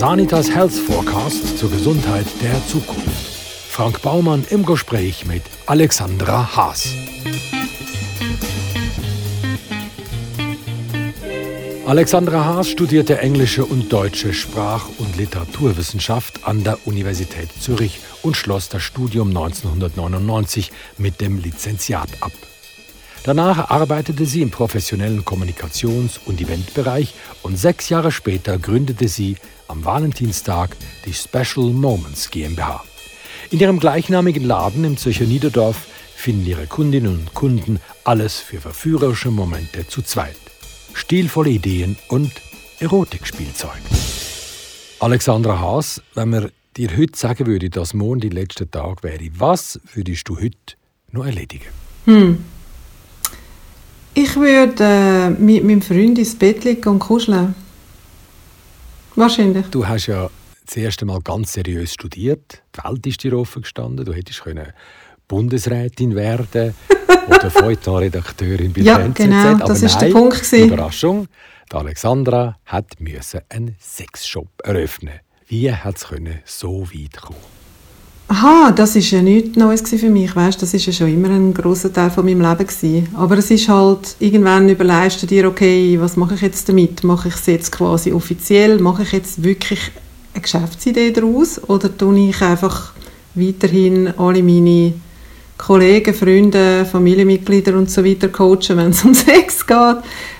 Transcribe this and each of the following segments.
Sanitas Health Forecast zur Gesundheit der Zukunft. Frank Baumann im Gespräch mit Alexandra Haas. Alexandra Haas studierte englische und deutsche Sprach- und Literaturwissenschaft an der Universität Zürich und schloss das Studium 1999 mit dem Lizenziat ab. Danach arbeitete sie im professionellen Kommunikations- und Eventbereich und sechs Jahre später gründete sie am Valentinstag die Special Moments GmbH. In ihrem gleichnamigen Laden im Zürcher Niederdorf finden ihre Kundinnen und Kunden alles für verführerische Momente zu zweit stilvolle Ideen und Erotikspielzeug. Alexandra Haas, wenn man dir heute sagen würde, dass morgen dein letzter Tag wäre, was würdest du heute noch erledigen? Hm. Ich würde äh, mit meinem Freund ins Bett liegen und kuscheln. Wahrscheinlich. Du hast ja das erste Mal ganz seriös studiert. Die Welt ist dir offen gestanden. Du hättest können Bundesrätin werden oder Feuilleton-Redakteurin bei ja, der NZZ. genau, Aber das ist nein, der Punkt. Gewesen. Überraschung, die Alexandra hat einen Sexshop eröffnen. Wie hat es so weit kommen? Aha, das ist ja nichts Neues für mich, weißt, das ist ja schon immer ein großer Teil von meinem Leben gewesen. Aber es ist halt irgendwann überlegst du dir, okay, was mache ich jetzt damit? Mache ich es jetzt quasi offiziell? Mache ich jetzt wirklich eine Geschäftsidee daraus? Oder tue ich einfach weiterhin alle meine Kollegen, Freunde, Familienmitglieder und so weiter coachen, wenn es um Sex geht,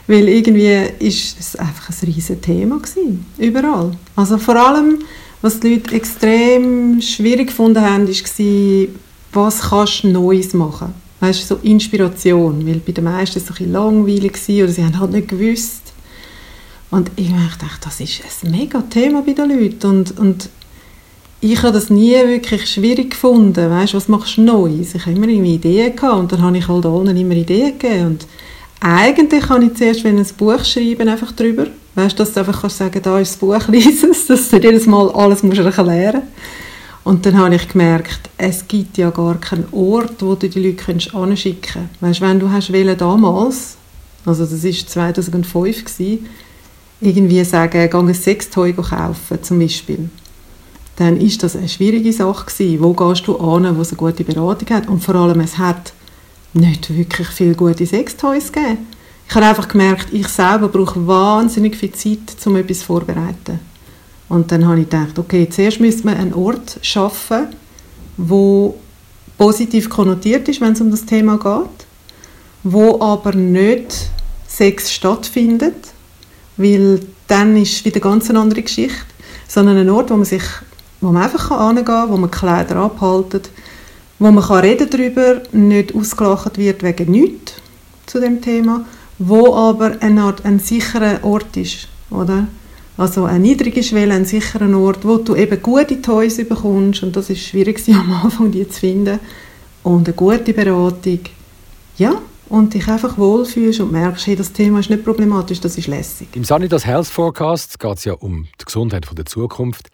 weil irgendwie ist es einfach ein riesiges Thema gewesen, überall. Also vor allem, was die Leute extrem schwierig gefunden haben, war, was kannst du Neues machen? Weißt du, so Inspiration, weil bei den meisten war es ein bisschen langweilig oder sie haben halt nicht gewusst. Und ich dachte, das ist ein mega Thema bei den Leuten und, und ich habe das nie wirklich schwierig gefunden. Weißt, was machst du Neues? Ich habe immer irgendwie Ideen gehabt und dann habe ich halt allen immer Ideen gegeben. Und eigentlich kann ich zuerst ein Buch schreiben, einfach drüber. Weißt, dass du einfach kannst sagen, da ist das Buch, lies es, dass du jedes Mal alles musst lernen Und dann habe ich gemerkt, es gibt ja gar keinen Ort, wo du die Leute anschicken kannst. Weißt, wenn du hast wählen damals, also das war 2005 gewesen, irgendwie sagen, geh ein Sextoy kaufen, zum Beispiel dann ist das eine schwierige Sache gewesen. Wo gehst du an, wo es eine gute Beratung hat? Und vor allem, es hat nicht wirklich viele gute Sextoys gegeben. Ich habe einfach gemerkt, ich selber brauche wahnsinnig viel Zeit, um etwas vorzubereiten. Und dann habe ich gedacht, okay, zuerst müsste man einen Ort schaffen, wo positiv konnotiert ist, wenn es um das Thema geht, wo aber nicht Sex stattfindet, weil dann ist wieder ganz eine andere Geschichte, sondern ein Ort, wo man sich wo man einfach hingehen kann, wo man Kleider abhaltet, wo man kann reden darüber, nicht ausgelacht wird wegen nichts zu dem Thema, wo aber eine Art ein sicherer Ort ist, oder? Also eine niedrige Schwelle, ein sicherer Ort, wo du eben gute Toys bekommst und das ist schwierig am Anfang, die zu finden und eine gute Beratung, ja, und dich einfach wohlfühlst und merkst, hey, das Thema ist nicht problematisch, das ist lässig. Im Sanitas Health Forecast geht es ja um die Gesundheit der Zukunft.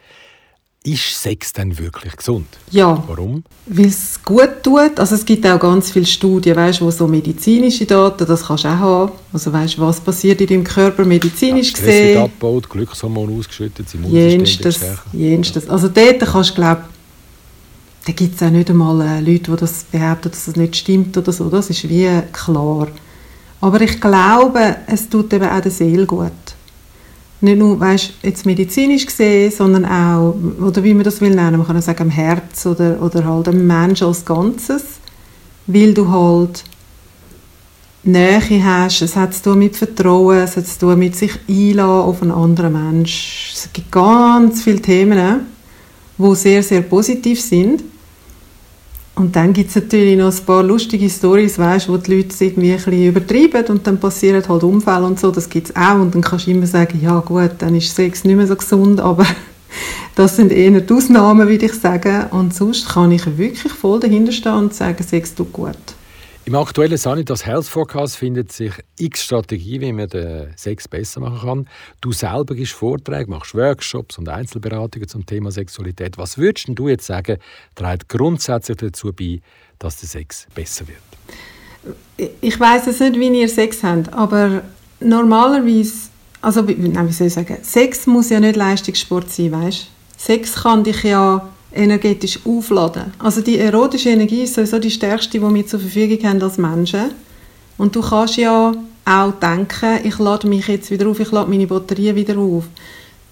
Ist Sex denn wirklich gesund? Ja. Warum? Weil es gut tut. Also es gibt auch ganz viele Studien, weißt, wo so medizinische Daten, das kannst du auch haben. Also weißt, was passiert in deinem Körper medizinisch ja, gesehen. abgebaut, Glückshormone ausgeschüttet, Jenstes, jenstes. Also dort kannst du, glaube da gibt es auch nicht einmal äh, Leute, die das behaupten, dass das nicht stimmt oder so. Das ist wie klar. Aber ich glaube, es tut eben auch der Seele gut nicht nur weißt, jetzt medizinisch gesehen, sondern auch, oder wie man das will nennen, man kann auch sagen am Herz oder, oder halt am Menschen als Ganzes, weil du halt Nähe hast, es hat zu tun mit Vertrauen, es hat zu tun mit sich einladen auf einen anderen Mensch. Es gibt ganz viele Themen, die sehr, sehr positiv sind und dann gibt es natürlich noch ein paar lustige Stories, weißt, wo die Leute irgendwie ein bisschen übertreiben und dann passieren halt Unfälle und so, das gibt es auch. Und dann kannst du immer sagen, ja gut, dann ist Sex nicht mehr so gesund, aber das sind eher die Ausnahmen, würde ich sagen. Und sonst kann ich wirklich voll dahinter stehen und sagen, Sex tut gut. Im aktuellen Sanitas Health Forecast findet sich x Strategien, wie man den Sex besser machen kann. Du selber gibst Vorträge, machst Workshops und Einzelberatungen zum Thema Sexualität. Was würdest du jetzt sagen, trägt grundsätzlich dazu bei, dass der Sex besser wird? Ich weiß es nicht, wie ihr Sex habt, aber normalerweise also wie, wie soll ich sagen, Sex muss ja nicht Leistungssport sein, weißt? Sex kann dich ja energetisch aufladen. Also die erotische Energie ist sowieso die stärkste, die wir zur Verfügung haben als Menschen. Und du kannst ja auch denken, ich lade mich jetzt wieder auf, ich lade meine Batterie wieder auf.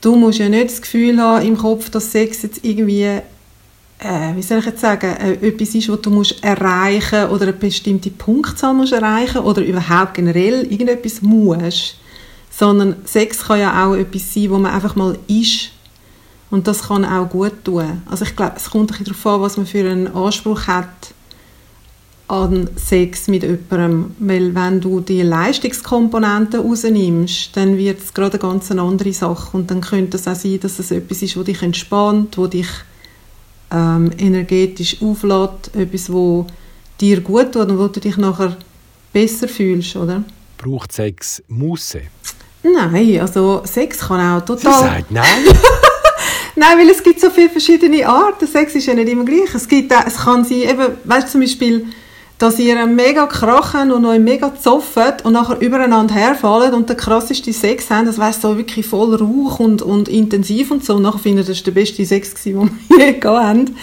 Du musst ja nicht das Gefühl haben im Kopf, dass Sex jetzt irgendwie, äh, wie soll ich jetzt sagen, äh, etwas ist, was du musst erreichen oder eine bestimmte Punktzahl musst erreichen oder überhaupt generell irgendetwas musst. Sondern Sex kann ja auch etwas sein, wo man einfach mal ist und das kann auch gut tun. Also ich glaube, es kommt ein bisschen darauf an, was man für einen Anspruch hat an Sex mit jemandem. Weil wenn du die Leistungskomponenten rausnimmst, dann wird es gerade eine ganz andere Sache. Und dann könnte es auch sein, dass es etwas ist, das dich entspannt, das dich ähm, energetisch auflädt, etwas, das dir gut tut und wo du dich nachher besser fühlst, oder? Braucht Sex Musse? Nein, also Sex kann auch total... Sie sagt nein. Nein, weil es gibt so viele verschiedene Arten. Sex ist ja nicht immer gleich. Es, gibt es kann sein, eben, weißt du, zum Beispiel, dass ihr mega krachen und euch mega zoffen und nachher übereinander herfallen und den krassesten Sex haben, das weißt so wirklich voll Rauch und, und intensiv und so. Und nachher findet das der beste Sex gewesen, den wir je gehabt haben.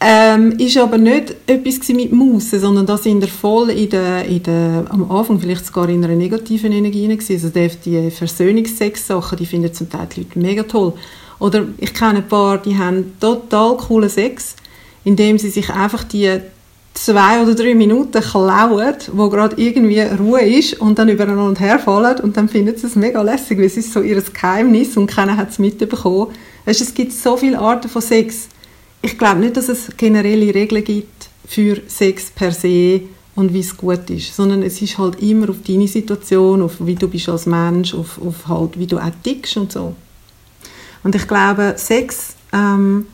Ähm, ist aber nicht etwas mit Musen, sondern da sind wir voll in der, in der, am Anfang vielleicht sogar in einer negativen Energie gewesen. Also die, Versöhnungsex-Sachen, die finden zum Teil die Leute mega toll. Oder ich kenne ein paar, die haben total coolen Sex, indem sie sich einfach die zwei oder drei Minuten klauen, wo gerade irgendwie Ruhe ist und dann übereinander herfallen und dann finden sie es mega lässig, weil es ist so ihr Geheimnis und keiner hat es mitbekommen. Weißt, es gibt so viele Arten von Sex. Ich glaube nicht, dass es generelle Regeln gibt für Sex per se und wie es gut ist, sondern es ist halt immer auf deine Situation, auf wie du bist als Mensch, auf, auf halt, wie du auch tickst und so. Und ich glaube, Sex, ähm,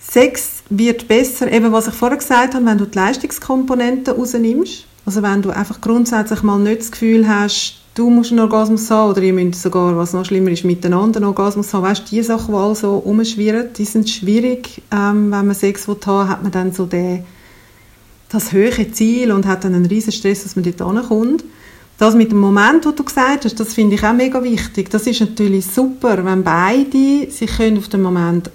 Sex wird besser, eben was ich vorher gesagt habe, wenn du die Leistungskomponenten rausnimmst. Also wenn du einfach grundsätzlich mal nicht das Gefühl hast, du musst einen Orgasmus haben oder ihr müsst sogar, was noch schlimmer ist, miteinander einen Orgasmus haben. Weißt du, die Sachen, die alle so rumschwirren, die sind schwierig. Ähm, wenn man Sex haben will, hat man dann so den, das höhere Ziel und hat dann einen riesen Stress, dass man dort ankommt. Das mit dem Moment, wo du gesagt hast, das finde ich auch mega wichtig. Das ist natürlich super, wenn beide sich können auf den Moment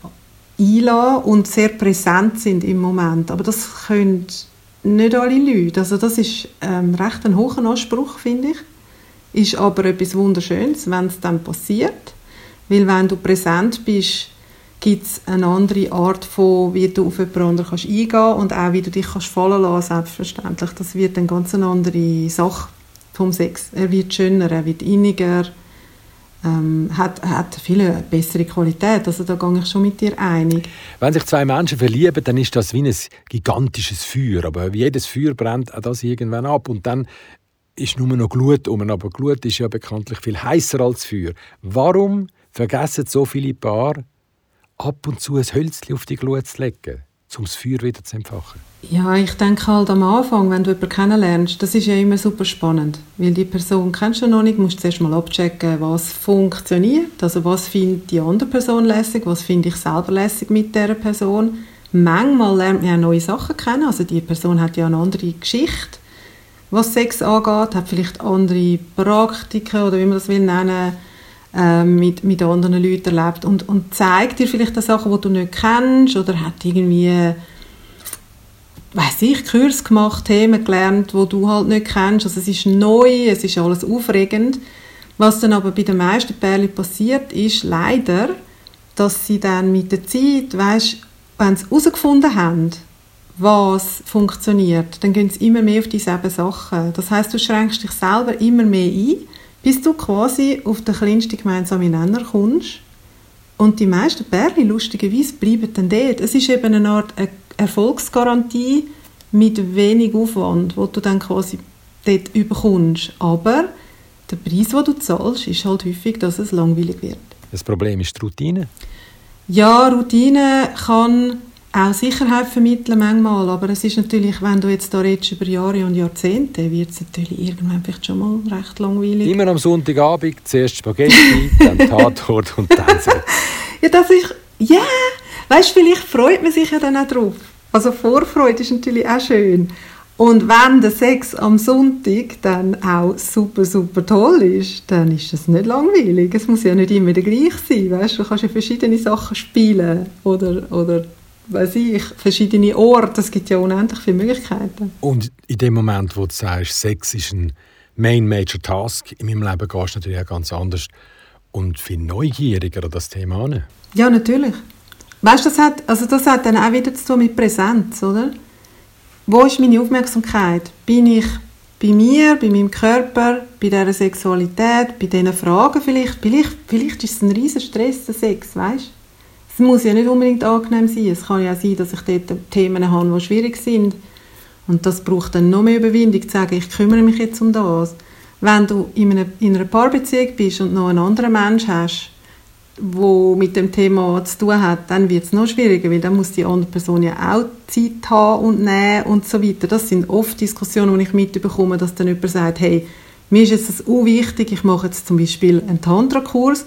einlassen und sehr präsent sind im Moment. Aber das können nicht alle Leute. Also das ist ähm, recht ein hoher Anspruch, finde ich. Ist aber etwas Wunderschönes, wenn es dann passiert. Weil wenn du präsent bist, gibt es eine andere Art von, wie du auf jemand anderen kannst eingehen und auch wie du dich kannst fallen lassen, selbstverständlich. Das wird eine ganz andere Sache vom Sex. Er wird schöner, er wird inniger, ähm, hat, hat viel bessere Qualität. Also da gehe ich schon mit dir einig. Wenn sich zwei Menschen verlieben, dann ist das wie ein gigantisches Feuer. Aber jedes Feuer brennt auch das irgendwann ab. Und dann ist nur noch Glut um. Aber Glut ist ja bekanntlich viel heißer als Feuer. Warum vergessen so viele Paare, ab und zu ein Hölzchen auf die Glut zu legen? Um das Feuer wieder zu entfachen? Ja, ich denke halt am Anfang, wenn du jemanden kennenlernst, das ist ja immer super spannend, weil die Person kennst du noch nicht, musst du zuerst mal abchecken, was funktioniert, also was findet die andere Person lässig, was finde ich selber lässig mit der Person. Manchmal lernt man ja neue Sachen kennen, also die Person hat ja eine andere Geschichte, was Sex angeht, hat vielleicht andere Praktiken oder wie man das will nennen, ähm, mit, mit anderen Leuten erlebt und, und zeigt dir vielleicht Sachen, die du nicht kennst oder hat irgendwie weiß ich, Kurs gemacht, Themen gelernt, wo du halt nicht kennst. Also es ist neu, es ist alles aufregend. Was dann aber bei den meisten Pärchen passiert, ist leider, dass sie dann mit der Zeit, weißt, wenn sie herausgefunden haben, was funktioniert, dann gehen sie immer mehr auf dieselben Sachen. Das heißt, du schränkst dich selber immer mehr ein bis du quasi auf den kleinsten gemeinsamen Nenner kommst. Und die meisten Pärchen, lustigerweise, bleiben dann dort. Es ist eben eine Art Erfolgsgarantie mit wenig Aufwand, wo du dann quasi dort überkommst. Aber der Preis, den du zahlst, ist halt häufig, dass es langweilig wird. Das Problem ist die Routine? Ja, Routine kann auch Sicherheit vermitteln manchmal, aber es ist natürlich, wenn du jetzt da redest über Jahre und Jahrzehnte, wird es natürlich irgendwann vielleicht schon mal recht langweilig. Immer am Sonntagabend, zuerst Spaghetti, dann Tatort und dann so. ja, das ist, ja, yeah. weißt du, vielleicht freut man sich ja dann auch drauf. Also Vorfreude ist natürlich auch schön, Und wenn der Sex am Sonntag dann auch super, super toll ist, dann ist das nicht langweilig. Es muss ja nicht immer der gleich sein, weißt? Du kannst ja verschiedene Sachen spielen oder, oder weiß ich, verschiedene Orte. Es gibt ja unendlich viele Möglichkeiten. Und in dem Moment, wo du sagst, Sex ist ein Main Major Task in meinem Leben, gehst du natürlich auch ganz anders und viel neugieriger an das Thema an. Ja, natürlich. Weißt du, das hat, also das hat dann auch wieder zu tun mit Präsenz, oder? Wo ist meine Aufmerksamkeit? Bin ich bei mir, bei meinem Körper, bei dieser Sexualität, bei diesen Fragen vielleicht? Vielleicht, vielleicht ist es ein riesen Stress, der Sex, weißt Es muss ja nicht unbedingt angenehm sein. Es kann ja sein, dass ich dort Themen habe, die schwierig sind. Und das braucht dann noch mehr Überwindung, zu sagen, ich kümmere mich jetzt um das. Wenn du in einer, in einer Paarbeziehung bist und noch einen anderen Mensch hast, wo mit dem Thema zu tun hat, dann wird es noch schwieriger, weil dann muss die andere Person ja auch Zeit haben und nehmen und so weiter. Das sind oft Diskussionen, wo ich mitbekomme, dass dann jemand sagt, hey, mir ist jetzt das wichtig, ich mache jetzt zum Beispiel einen Tantra-Kurs,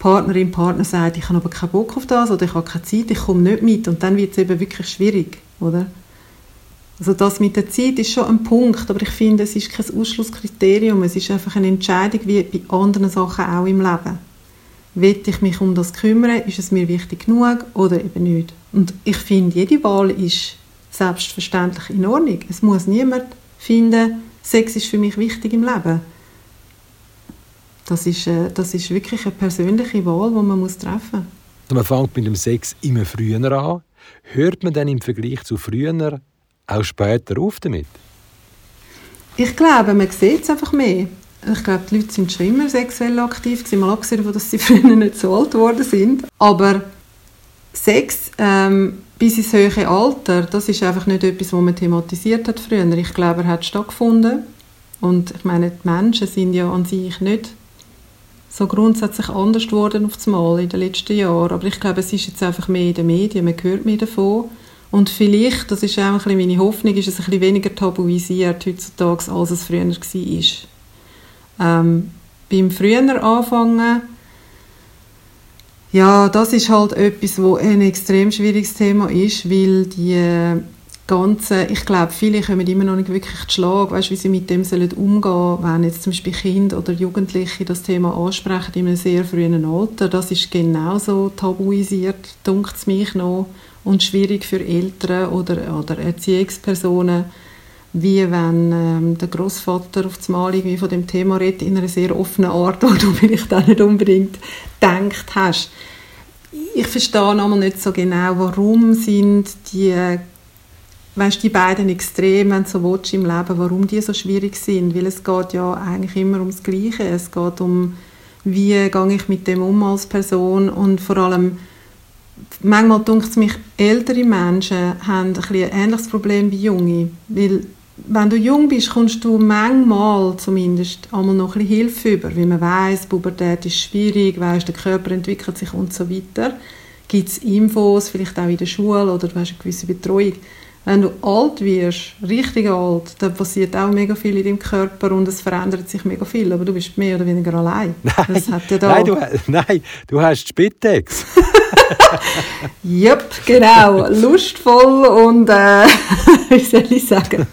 Partnerin, Partner sagt, ich habe aber keinen Bock auf das oder ich habe keine Zeit, ich komme nicht mit und dann wird es eben wirklich schwierig, oder? Also das mit der Zeit ist schon ein Punkt, aber ich finde, es ist kein Ausschlusskriterium, es ist einfach eine Entscheidung wie bei anderen Sachen auch im Leben will ich mich um das kümmern, ist es mir wichtig genug oder eben nicht. Und ich finde, jede Wahl ist selbstverständlich in Ordnung. Es muss niemand finden, Sex ist für mich wichtig im Leben. Das ist, äh, das ist wirklich eine persönliche Wahl, die man muss treffen muss. Man fängt mit dem Sex immer früher an. Hört man dann im Vergleich zu früher auch später auf damit? Ich glaube, man sieht es einfach mehr ich glaube, die Leute sind schon immer sexuell aktiv, mal abgesehen davon, dass sie früher nicht so alt geworden sind. Aber Sex ähm, bis ins höhere Alter, das ist einfach nicht etwas, was man thematisiert hat früher. Ich glaube, er hat stattgefunden. Und ich meine, die Menschen sind ja an sich nicht so grundsätzlich anders geworden auf das Mal in den letzten Jahren. Aber ich glaube, es ist jetzt einfach mehr in den Medien, man hört mehr davon. Und vielleicht, das ist auch ein bisschen meine Hoffnung, ist es ein bisschen weniger tabuisiert heutzutage, als es früher war. Ähm, beim früher anfangen, ja, das ist halt etwas, wo ein extrem schwieriges Thema ist, weil die ganze, ich glaube, viele kommen immer noch nicht wirklich zu Schlag, weißt, wie sie mit dem sollen umgehen, wenn jetzt zum Beispiel Kinder oder Jugendliche das Thema ansprechen in einem sehr frühen Alter. Das ist genauso tabuisiert, dunkt es mich noch, und schwierig für Eltern oder, oder Erziehungspersonen wie wenn ähm, der Großvater auf das Mal irgendwie von dem Thema redet in einer sehr offenen Art, wo du vielleicht auch nicht unbedingt gedacht hast. Ich verstehe nochmal nicht so genau, warum sind die, weißt, die beiden Extremen, so willst, im Leben, warum die so schwierig sind, weil es geht ja eigentlich immer ums Gleiche. Es geht um, wie gehe ich mit dem um als Person und vor allem manchmal denke es mich, ältere Menschen haben ein, ein ähnliches Problem wie junge, weil wenn du jung bist, kommst du manchmal zumindest einmal noch ein bisschen Hilfe über, weil man weiß, Pubertät ist schwierig, weißt, der Körper entwickelt sich und so weiter. Gibt es Infos, vielleicht auch in der Schule oder du hast eine gewisse Betreuung. Wenn du alt wirst, richtig alt, dann passiert auch mega viel in deinem Körper und es verändert sich mega viel, aber du bist mehr oder weniger allein. Nein, ja nein, du, nein, du hast Spitex. Yep, genau. Lustvoll und, äh, wie soll ich sagen,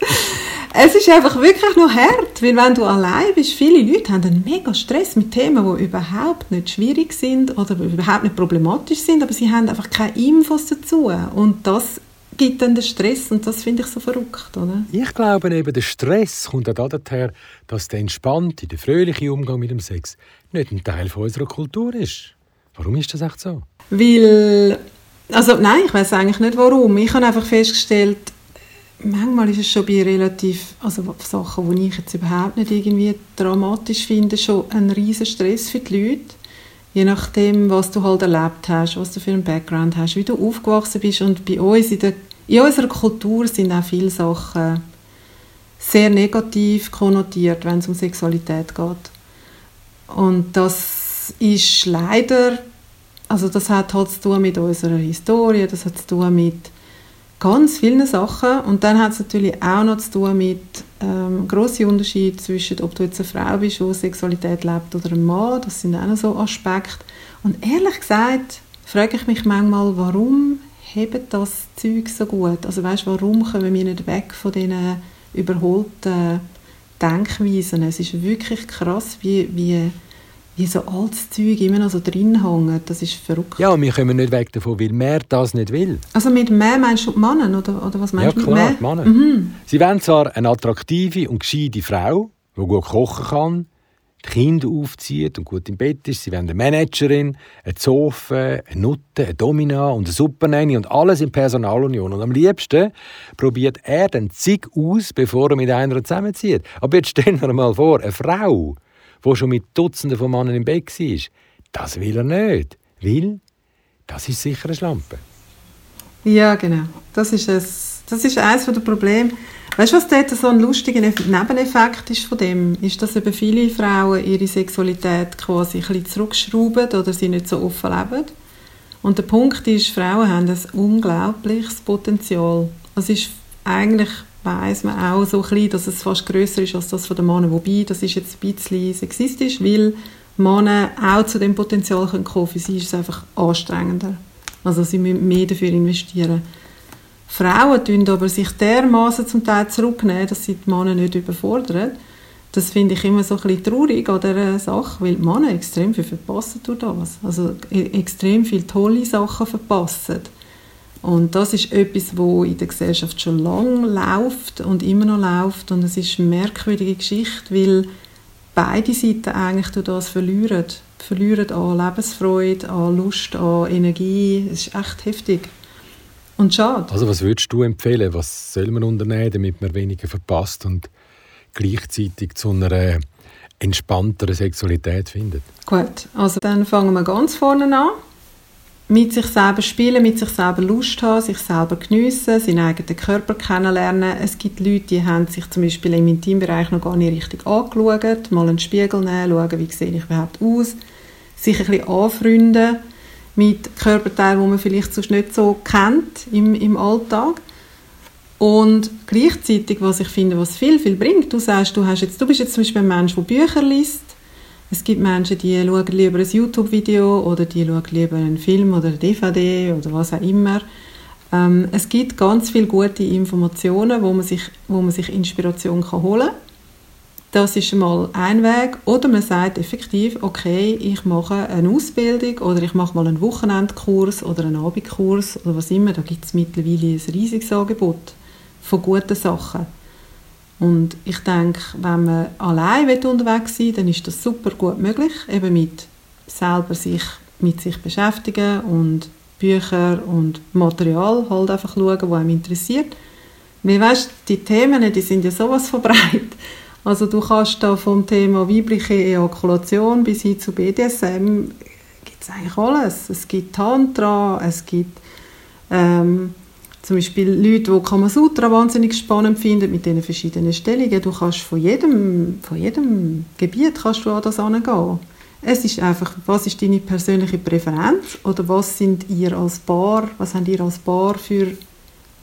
es ist einfach wirklich noch hart, weil wenn du allein bist, viele Leute haben einen mega Stress mit Themen, die überhaupt nicht schwierig sind oder überhaupt nicht problematisch sind, aber sie haben einfach keine Infos dazu und das gibt dann den Stress und das finde ich so verrückt, oder? Ich glaube eben, der Stress kommt auch daher, dass der entspannte, der fröhliche Umgang mit dem Sex nicht ein Teil von unserer Kultur ist. Warum ist das echt so? Weil, also nein, ich weiß eigentlich nicht warum. Ich habe einfach festgestellt, manchmal ist es schon bei relativ, also Sachen, die ich jetzt überhaupt nicht irgendwie dramatisch finde, schon ein riesen Stress für die Leute. Je nachdem, was du halt erlebt hast, was du für einen Background hast, wie du aufgewachsen bist. Und bei uns, in, der, in unserer Kultur sind auch viele Sachen sehr negativ konnotiert, wenn es um Sexualität geht. Und das ist leider, also das hat halt zu tun mit unserer Historie, das hat zu tun mit ganz vielen Sachen. Und dann hat es natürlich auch noch zu tun mit ähm, grossen Unterschied zwischen, ob du jetzt eine Frau bist, die Sexualität lebt, oder ein Mann. Das sind auch noch so Aspekte. Und ehrlich gesagt frage ich mich manchmal, warum hebt das Zeug so gut? Also weißt, warum kommen wir nicht weg von diesen überholten Denkweisen. Es ist wirklich krass, wie, wie, wie so altes Zeug immer noch so drin hängt. Das ist verrückt. Ja, und wir kommen nicht weg davon, weil mehr das nicht will. Also mit mehr meinst du die Männer, oder, oder was meinst ja, du mit mehr? die Männer. Mhm. Sie wollen zwar eine attraktive und gescheite Frau, die gut kochen kann, die Kinder aufzieht und gut im Bett ist. Sie wollen eine Managerin, eine Zofe, eine Nutte, eine Domina und eine Suppernanny und alles in Personalunion. Und am liebsten probiert er den Zig aus, bevor er mit einer zusammenzieht. Aber jetzt stellen wir mal vor, eine Frau, die schon mit Dutzenden von Männern im Bett war, das will er nicht. Weil, das ist sicher eine Schlampe. Ja, genau. Das ist, ein, das ist eines der Probleme. Weißt du, was dort so ein lustiger Nebeneffekt ist von dem? Ist, dass eben viele Frauen ihre Sexualität quasi ein bisschen zurückschrauben oder sie nicht so offen leben. Und der Punkt ist, Frauen haben ein unglaubliches Potenzial. Es ist eigentlich weiß man auch so klein, dass es fast größer ist als das von den Männern. Wobei, das ist jetzt ein bisschen sexistisch, weil Männer auch zu dem Potenzial kommen können. Für sie ist es einfach anstrengender. Also sie müssen mehr dafür investieren. Frauen tun aber sich dermaßen zum Teil zurücknehmen, dass sie die Männer nicht überfordern. Das finde ich immer so ein bisschen traurig an dieser Sache, weil die Männer extrem viel verpassen durch das. Also e- extrem viele tolle Sachen verpassen. Und das ist etwas, wo in der Gesellschaft schon lange läuft und immer noch läuft. Und es ist eine merkwürdige Geschichte, weil beide Seiten eigentlich durch das verlieren. Verlieren an Lebensfreude, an Lust, an Energie. Es ist echt heftig. Und schade. Also was würdest du empfehlen? Was soll man unternehmen, damit man weniger verpasst und gleichzeitig zu einer entspannteren Sexualität findet? Gut, also dann fangen wir ganz vorne an. Mit sich selber spielen, mit sich selber Lust haben, sich selber geniessen, seinen eigenen Körper kennenlernen. Es gibt Leute, die haben sich zum Beispiel im Intimbereich noch gar nicht richtig angeschaut, mal einen Spiegel nehmen, schauen, wie sehe ich überhaupt aus, sich ein bisschen anfreunden mit Körperteilen, die man vielleicht sonst nicht so kennt im, im Alltag. Und gleichzeitig, was ich finde, was viel, viel bringt, du sagst, du, hast jetzt, du bist jetzt zum Beispiel ein Mensch, der Bücher liest. Es gibt Menschen, die schauen lieber ein YouTube-Video oder die schauen lieber einen Film oder eine DVD oder was auch immer. Ähm, es gibt ganz viele gute Informationen, wo man sich, wo man sich Inspiration kann holen kann. Das ist mal ein Weg. Oder man sagt effektiv, okay, ich mache eine Ausbildung oder ich mache mal einen Wochenendkurs oder einen Abendkurs oder was immer. Da gibt es mittlerweile ein riesiges Angebot von guten Sachen. Und ich denke, wenn man allein unterwegs sein will, dann ist das super gut möglich, eben mit selber sich mit sich beschäftigen und Bücher und Material halt einfach schauen, was einem interessiert. Weil weißt, die Themen, die sind ja sowas von breit. Also du kannst da vom Thema weibliche Ejakulation bis hin zu BDSM gibt es eigentlich alles. Es gibt Tantra, es gibt ähm, zum Beispiel Leute, die Kamasutra wahnsinnig spannend finden, mit diesen verschiedenen Stellungen. Du kannst von jedem, von jedem Gebiet kannst du an das angehen. Es ist einfach, was ist deine persönliche Präferenz oder was sind ihr als Paar, was habt ihr als Paar für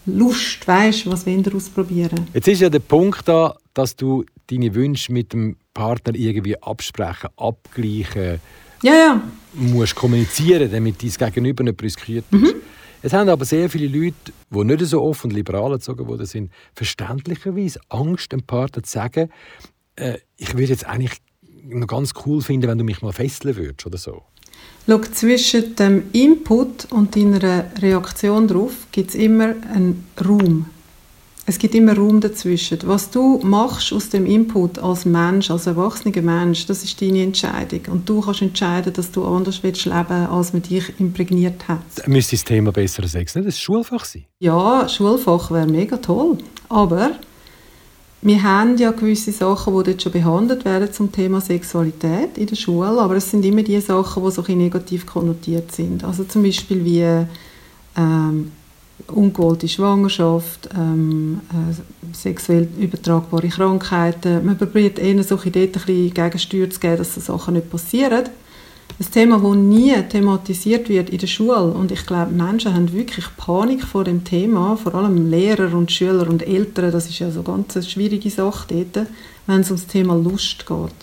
Lust, weißt, was wollt ihr ausprobieren? Jetzt ist ja der Punkt da, dass du deine Wünsche mit dem Partner irgendwie absprechen, abgleichen, ja, ja. musst kommunizieren, damit dein Gegenüber nicht brüskiert ist. Mhm. Es haben aber sehr viele Leute, die nicht so offen und liberal erzogen worden sind, verständlicherweise Angst, dem Partner zu sagen, äh, ich würde jetzt eigentlich noch ganz cool finden, wenn du mich mal fesseln würdest oder so. Schau, zwischen dem Input und deiner Reaktion darauf gibt es immer einen Raum. Es gibt immer Raum dazwischen. Was du machst aus dem Input als Mensch, als erwachsener Mensch, das ist deine Entscheidung. Und du kannst entscheiden, dass du anders willst leben, als man dich imprägniert hat. Müsste das Thema besserer Sex nicht ein Schulfach sein? Ja, Schulfach wäre mega toll. Aber wir haben ja gewisse Sachen, die dort schon behandelt werden zum Thema Sexualität in der Schule, aber es sind immer die Sachen, die so ein negativ konnotiert sind. Also zum Beispiel wie ähm, ungewollte Schwangerschaft, ähm, äh, sexuell übertragbare Krankheiten. Man probiert eher so dort ein bisschen Gegensteuer zu geben, dass so Sachen nicht passieren. Ein Thema, das nie thematisiert wird in der Schule. Und ich glaube, Menschen haben wirklich Panik vor dem Thema, vor allem Lehrer und Schüler und Eltern. Das ist ja so eine ganz schwierige Sache dort, wenn es um das Thema Lust geht.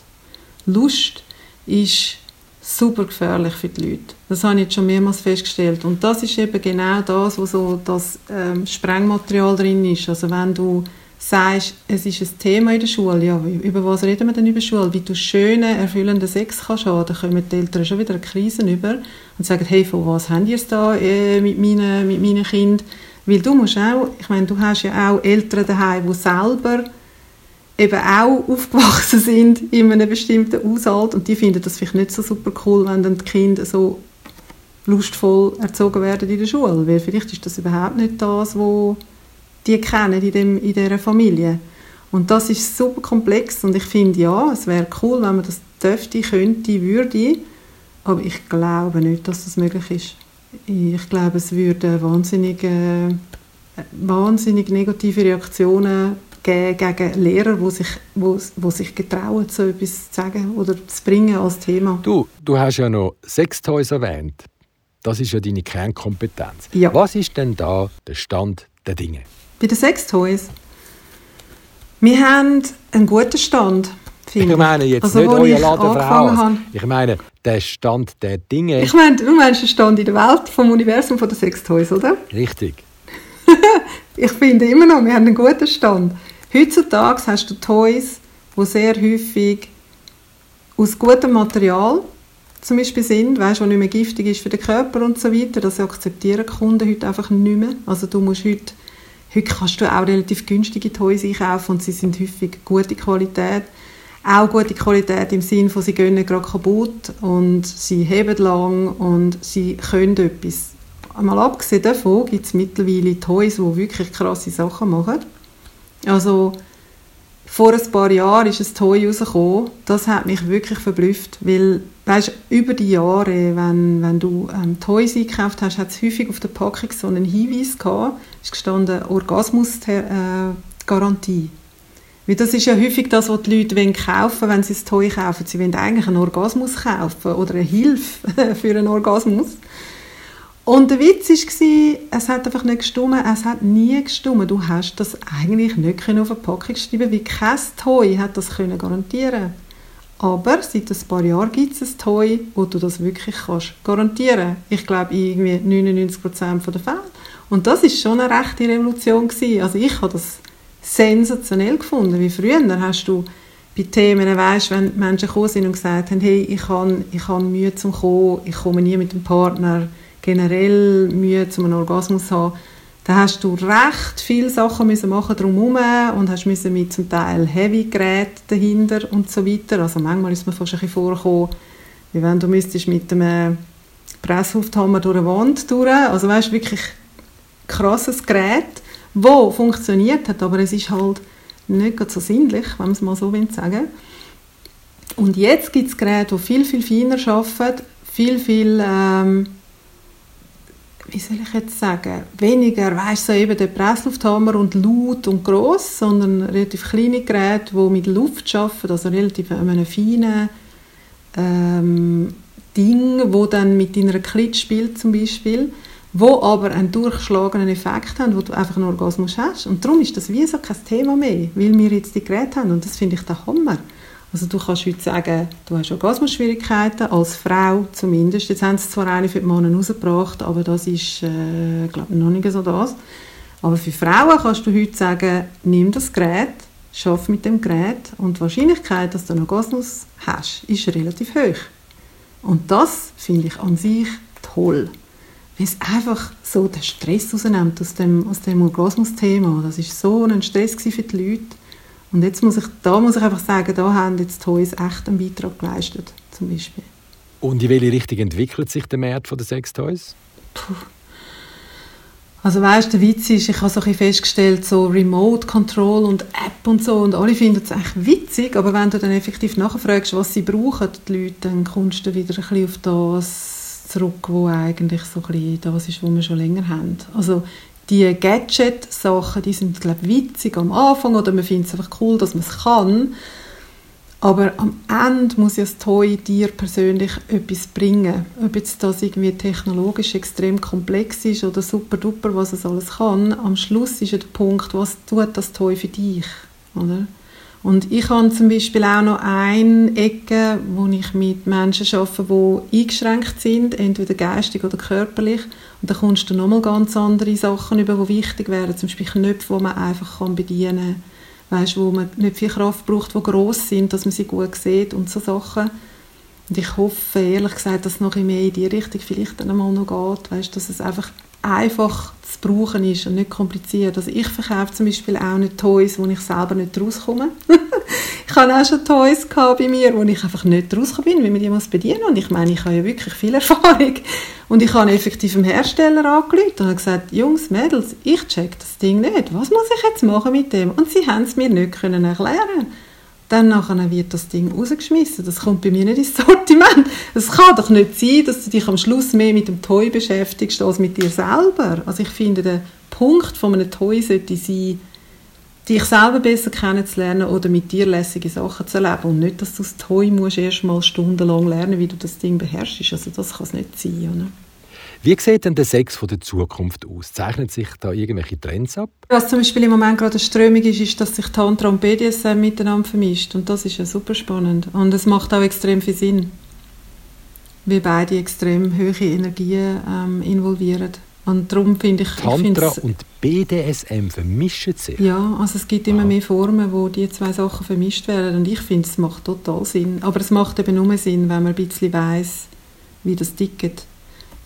Lust ist super gefährlich für die Leute. Das habe ich jetzt schon mehrmals festgestellt. Und das ist eben genau das, wo so das ähm, Sprengmaterial drin ist. Also wenn du sagst, es ist ein Thema in der Schule, ja, über was reden wir denn über Schule? Wie du schönen, erfüllenden Sex kannst haben, dann kommen die Eltern schon wieder eine Krise über und sagen, hey, von was habt ihr es da äh, mit, meinen, mit meinen Kindern? Weil du musst auch, ich meine, du hast ja auch Eltern daheim, die selber eben auch aufgewachsen sind in einem bestimmten Haushalt und die finden das vielleicht nicht so super cool, wenn dann die Kinder so lustvoll erzogen werden in der Schule, weil vielleicht ist das überhaupt nicht das, was die kennen in, dem, in dieser Familie. Und das ist super komplex und ich finde, ja, es wäre cool, wenn man das dürfte, könnte, würde, aber ich glaube nicht, dass das möglich ist. Ich glaube, es würde wahnsinnig, wahnsinnig negative Reaktionen gegen Lehrer, die sich, wo, wo sich getrauen, so etwas zu sagen oder zu bringen als Thema. Du, du hast ja noch Sextoys erwähnt. Das ist ja deine Kernkompetenz. Ja. Was ist denn da der Stand der Dinge? Bei den Sextoys? Wir haben einen guten Stand, ich. meine jetzt also, nicht euer Laden. Ich meine der Stand der Dinge. Ich meine, du meinst den Stand in der Welt vom Universum von den Sextoys, oder? Richtig. ich finde immer noch, wir haben einen guten Stand. Heutzutage hast du Toys, die sehr häufig aus gutem Material zum Beispiel sind, weißt, was nicht mehr giftig ist für den Körper und so weiter. Das akzeptieren Kunden heute einfach nicht mehr. Also du musst heute, heute kannst du auch relativ günstige Toys einkaufen und sie sind häufig gute Qualität. Auch gute Qualität im Sinne von, sie gehen gerade kaputt und sie heben lang und sie können etwas. Mal abgesehen davon gibt es mittlerweile Toys, die wirklich krasse Sachen machen. Also vor ein paar Jahren ist ein Toy rausgekommen, das hat mich wirklich verblüfft, weil weißt, über die Jahre, wenn, wenn du ähm, Toys eingekauft hast, hat es häufig auf der Packung so einen Hinweis gehabt, ist gestanden Orgasmus-Garantie. Äh, weil das ist ja häufig das, was die Leute wollen kaufen wenn sie ein Toy kaufen. Sie wollen eigentlich einen Orgasmus kaufen oder eine Hilfe für einen Orgasmus. Und der Witz war, es hat einfach nicht gestummen, es hat nie gestummen. Du hast das eigentlich nicht auf eine Packung schreiben wie kein Toy hat das können garantieren aber seit ein paar Jahren gibt es ein Toy, wo du das wirklich kannst garantieren Ich glaube, irgendwie 99% der Fälle. Und das ist schon eine rechte Revolution gewesen. Also ich habe das sensationell gefunden. Wie früher hast du bei Themen, weißt, wenn Menschen gekommen sind und gesagt haben, hey, ich habe, ich habe Mühe zum Kommen, ich komme nie mit dem Partner, generell Mühe zum einen Orgasmus haben, da hast du recht viele Sachen müssen machen drumherum und hast müssen mit zum Teil Heavy Geräten dahinter und so weiter. Also manchmal ist mir fast ein vorgekommen, wie wenn du müsstest mit einem Presslufthammer durch eine Wand durch. Also weißt wirklich krasses Gerät, wo funktioniert hat, aber es ist halt nicht so sinnlich, wenn man es mal so sagen Und jetzt gibt es Geräte, die viel, viel feiner arbeiten, viel, viel ähm, wie soll ich jetzt sagen, weniger, weißt so eben der Presslufthammer und laut und groß, sondern relativ kleine Geräte, die mit Luft arbeiten, also relativ einem feinen ähm, Ding, wo dann mit deiner Klit spielt zum Beispiel, wo aber einen durchschlagenden Effekt haben, wo du einfach einen Orgasmus hast. Und darum ist das wie so kein Thema mehr, weil wir jetzt die Geräte haben und das finde ich der Hammer. Also du kannst heute sagen, du hast Orgasmusschwierigkeiten, als Frau zumindest. Jetzt haben sie zwar eine für die Männer rausgebracht, aber das ist, äh, glaube noch nicht so das. Aber für Frauen kannst du heute sagen, nimm das Gerät, schaff mit dem Gerät und die Wahrscheinlichkeit, dass du einen Orgasmus hast, ist relativ hoch. Und das finde ich an sich toll. Weil es einfach so den Stress rausnimmt aus dem, aus dem Orgasmus-Thema. Das war so ein Stress für die Leute. Und jetzt muss ich, da muss ich einfach sagen, da haben jetzt Toys echt einen Beitrag geleistet, zum Beispiel. Und in welche Richtung entwickelt sich der Markt der Sextoys? Puh. Also weißt, der Witz ist, ich habe so ein festgestellt, so Remote Control und App und so, und alle finden es echt witzig, aber wenn du dann effektiv nachfragst, was sie brauchen, die Leute, dann kommst du wieder ein bisschen auf das zurück, wo eigentlich so ein bisschen das ist, was wir schon länger haben. Also die Gadget-Sachen, die sind, glaube witzig am Anfang oder man findet es einfach cool, dass man es kann. Aber am Ende muss ja das Toy dir persönlich etwas bringen. Ob jetzt das irgendwie technologisch extrem komplex ist oder super duper, was es alles kann. Am Schluss ist ja der Punkt, was tut das Toy für dich? Oder? Und ich habe zum Beispiel auch noch eine Ecke, wo ich mit Menschen arbeite, die eingeschränkt sind, entweder geistig oder körperlich. Und da kommst du nochmal ganz andere Sachen über, die wichtig wären. Zum Beispiel Knöpfe, die man einfach bedienen kann. Weißt, wo man nicht viel Kraft braucht, die gross sind, dass man sie gut sieht und so Sachen. Und ich hoffe, ehrlich gesagt, dass es noch mehr in die Richtung vielleicht einmal noch geht. Weißt, dass es einfach einfach brauchen ist und nicht kompliziert. Also ich verkaufe zum Beispiel auch nicht Toys, wo ich selber nicht rauskomme. ich habe auch schon Toys bei mir, wo ich einfach nicht rausgekommen bin, wie man die muss bedienen Und ich meine, ich habe ja wirklich viel Erfahrung. Und ich habe effektiv dem Hersteller angerufen und habe gesagt, Jungs, Mädels, ich check das Ding nicht. Was muss ich jetzt machen mit dem? Und sie haben es mir nicht können erklären dann nachher wird das Ding rausgeschmissen. Das kommt bei mir nicht ins Sortiment. Es kann doch nicht sein, dass du dich am Schluss mehr mit dem Toy beschäftigst als mit dir selber. Also ich finde, der Punkt von einem Toy sollte sein, dich selber besser kennenzulernen oder mit dir lässige Sachen zu erleben und nicht, dass du das Toy musst erst mal stundenlang lernen, wie du das Ding beherrschst. Also das kann es nicht sein. Oder? Wie sieht denn der Sex von der Zukunft aus? Zeichnen sich da irgendwelche Trends ab? Was zum Beispiel im Moment gerade eine Strömung ist, ist, dass sich Tantra und BDSM miteinander vermischt. Und das ist ja super spannend. Und es macht auch extrem viel Sinn, wie beide extrem hohe Energien ähm, involvieren. Und darum finde ich... Tantra ich und BDSM vermischen sich? Ja, also es gibt immer ah. mehr Formen, wo die zwei Sachen vermischt werden. Und ich finde, es macht total Sinn. Aber es macht eben nur Sinn, wenn man ein bisschen weiss, wie das tickt.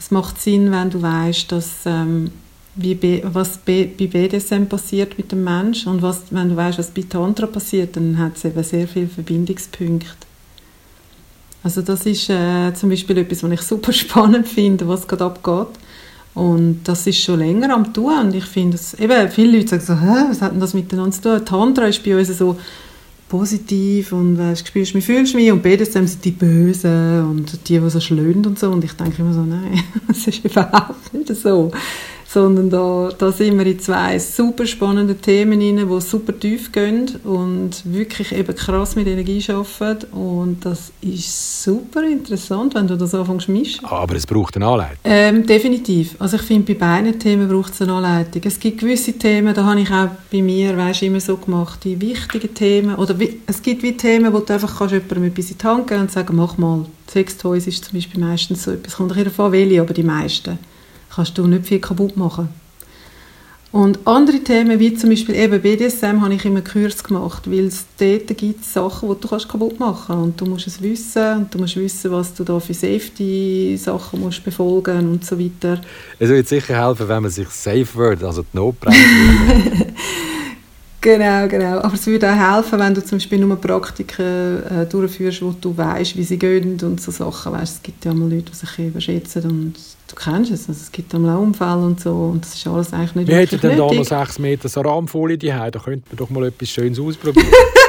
Es macht Sinn, wenn du weißt, dass ähm, wie was bei BDSM passiert mit dem Menschen und was, wenn du weißt, was bei Tantra passiert, dann hat es eben sehr viele Verbindungspunkte. Also das ist äh, zum Beispiel etwas, was ich super spannend finde, was gerade abgeht. Und das ist schon länger am tun und ich finde, viele Leute sagen so, Hä, was hat denn das miteinander zu tun? Tantra ist bei uns so positiv und weißt, spürst mich, fühlst mich? Und BDSM sind die Bösen und die, die so schlönd und so. Und ich denke immer so, nein, das ist überhaupt nicht so sondern da, da sind wir in zwei super spannenden Themen rein, die super tief gehen und wirklich eben krass mit Energie arbeiten und das ist super interessant, wenn du das anfängst mischen. Aber es braucht eine Anleitung? Ähm, definitiv. Also ich finde, bei beiden Themen braucht es eine Anleitung. Es gibt gewisse Themen, da habe ich auch bei mir, weißt, immer so gemacht, die wichtigen Themen, oder wie, es gibt wie Themen, wo du einfach kannst jemandem etwas in die Hand geben und sagen, mach mal. Sextoys ist zum Beispiel meistens so etwas, kommt davon welche, aber die meisten kannst du nicht viel kaputt machen. Und andere Themen, wie zum Beispiel eben BDSM, habe ich immer Kurs gemacht, weil es dort gibt Sachen, die du kannst kaputt machen kannst. Und du musst es wissen, und du musst wissen, was du da für Safety-Sachen musst befolgen und so weiter. Es wird sicher helfen, wenn man sich Safe Word, also die Notbremse Genau, genau. Aber es würde auch helfen, wenn du zum Beispiel nur Praktiken äh, durchführst, wo du weißt, wie sie gehen und so Sachen. Weißt, es gibt ja mal Leute, die sich überschätzen und du kennst es. Also es gibt auch Unfälle und so und das ist alles eigentlich nicht Wir hätten denn da noch sechs Meter Saramfolie daheim, da könnte man doch mal etwas Schönes ausprobieren.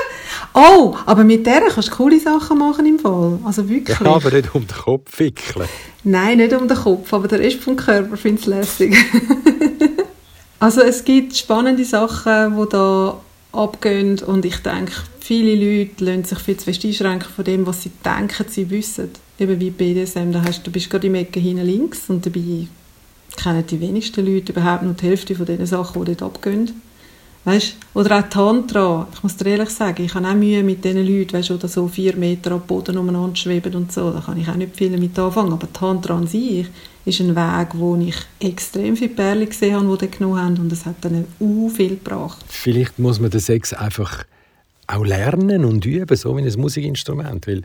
oh, aber mit der kannst du coole Sachen machen im Fall. Also wirklich. Ja, aber nicht um den Kopf wickeln. Nein, nicht um den Kopf, aber der Rest vom Körper findet es lässig. Also es gibt spannende Sachen, die da abgehen und ich denke, viele Leute lassen sich viel zu fest einschränken von dem, was sie denken, sie wissen. Eben wie BDSM, da hast, du bist gerade im Ecke hinten links und dabei kennen die wenigsten Leute überhaupt nur die Hälfte von den Sachen, die dort abgehen. Weißt, oder auch Tantra. Ich muss dir ehrlich sagen, ich habe auch Mühe mit diesen Leuten, weißt, die so vier Meter am Boden umeinander schweben und so. Da kann ich auch nicht viel damit anfangen. Aber Tantra an sich ist ein Weg, wo ich extrem viele Perlen gesehen habe, die genommen haben. Und es hat dann auch viel gebracht. Vielleicht muss man den Sex einfach auch lernen und üben, so wie ein Musikinstrument. Weil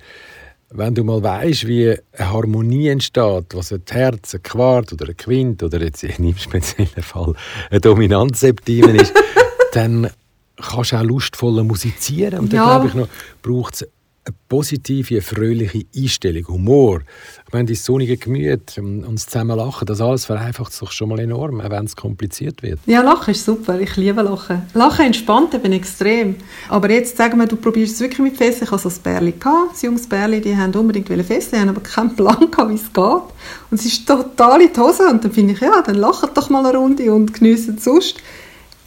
wenn du mal weißt, wie eine Harmonie entsteht, was ein Herz, ein Quart oder ein Quint oder jetzt in einem speziellen Fall eine Dominantseptime ist, dann kannst du auch lustvoller musizieren. Und dann ja. glaube ich noch, braucht es eine positive, fröhliche Einstellung, Humor. Ich meine, das sonnige Gemüt und das zusammen lachen, das alles vereinfacht sich schon mal enorm, auch wenn es kompliziert wird. Ja, Lachen ist super. Ich liebe Lachen. Lachen entspannt eben extrem. Aber jetzt sagen wir, du probierst es wirklich mit Fesseln. Ich hatte so ein Bärli, das junges Bärli, die haben unbedingt Fesseln, haben aber keinen Plan wie es geht. Und es ist total in die Hose. Und dann finde ich, ja, dann lacht doch mal eine Runde und geniessen es sonst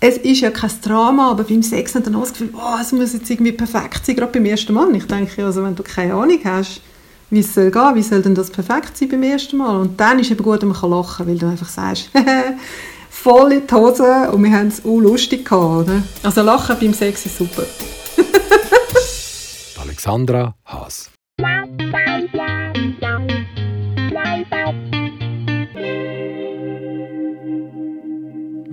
es ist ja kein Drama, aber beim Sex hat dann auch das Gefühl, oh, es muss jetzt irgendwie perfekt sein, gerade beim ersten Mal. Ich denke, also wenn du keine Ahnung hast, wie es soll gehen, wie soll denn das perfekt sein beim ersten Mal? Und dann ist eben gut, wenn man lachen kann, weil du einfach sagst, voll in die Hose und wir haben es auch lustig gehabt. Oder? Also lachen beim Sex ist super. Alexandra Haas.